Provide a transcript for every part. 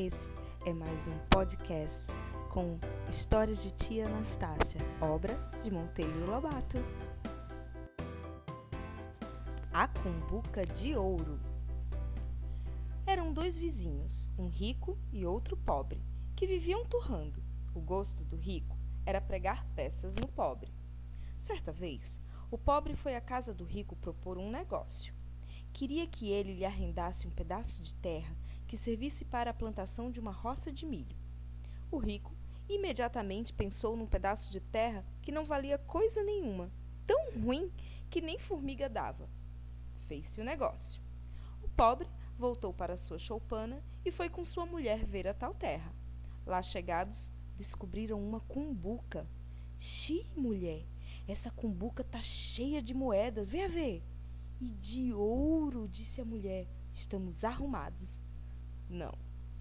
Esse é mais um podcast com histórias de tia Anastácia, obra de Monteiro Lobato. A Cumbuca de Ouro Eram dois vizinhos, um rico e outro pobre, que viviam turrando. O gosto do rico era pregar peças no pobre. Certa vez, o pobre foi à casa do rico propor um negócio. Queria que ele lhe arrendasse um pedaço de terra que servisse para a plantação de uma roça de milho. O rico imediatamente pensou num pedaço de terra que não valia coisa nenhuma, tão ruim que nem formiga dava. Fez-se o negócio. O pobre voltou para sua choupana e foi com sua mulher ver a tal terra. Lá chegados, descobriram uma cumbuca. Xi, mulher, essa cumbuca tá cheia de moedas, venha ver. E de ouro, disse a mulher, estamos arrumados. Não,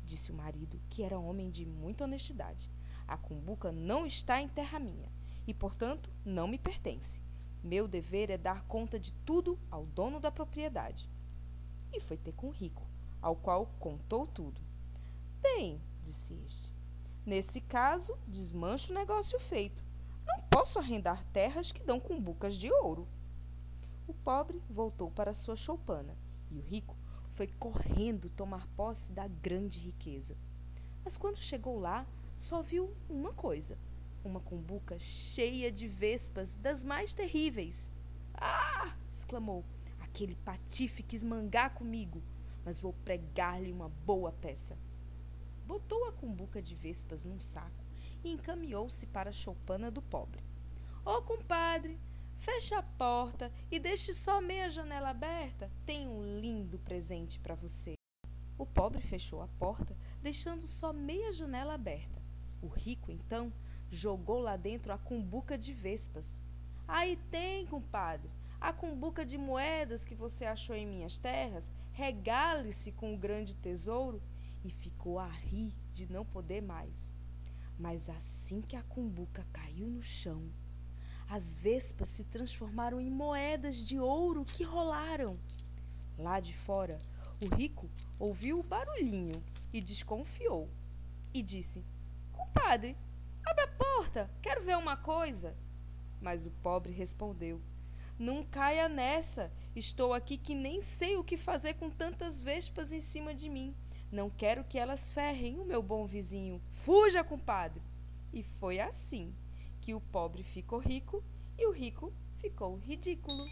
disse o marido, que era homem de muita honestidade. A cumbuca não está em terra minha e, portanto, não me pertence. Meu dever é dar conta de tudo ao dono da propriedade. E foi ter com o rico, ao qual contou tudo. Bem, disse este, nesse caso, desmancho o negócio feito. Não posso arrendar terras que dão cumbucas de ouro. O pobre voltou para sua choupana e o rico foi correndo tomar posse da grande riqueza. Mas quando chegou lá, só viu uma coisa: uma cumbuca cheia de vespas das mais terríveis. Ah! exclamou. Aquele patife quis mangar comigo, mas vou pregar-lhe uma boa peça. Botou a cumbuca de vespas num saco e encaminhou-se para a choupana do pobre. Ô oh, compadre, Feche a porta e deixe só meia janela aberta. Tem um lindo presente para você. O pobre fechou a porta, deixando só meia janela aberta. O rico, então, jogou lá dentro a cumbuca de vespas. Aí tem, compadre, a cumbuca de moedas que você achou em minhas terras. Regale-se com o grande tesouro. E ficou a rir de não poder mais. Mas assim que a cumbuca caiu no chão, as vespas se transformaram em moedas de ouro que rolaram. Lá de fora, o rico ouviu o barulhinho e desconfiou. E disse: Compadre, abra a porta, quero ver uma coisa. Mas o pobre respondeu: Não caia nessa. Estou aqui que nem sei o que fazer com tantas vespas em cima de mim. Não quero que elas ferrem o meu bom vizinho. Fuja, compadre! E foi assim que o pobre ficou rico e o rico ficou ridículo.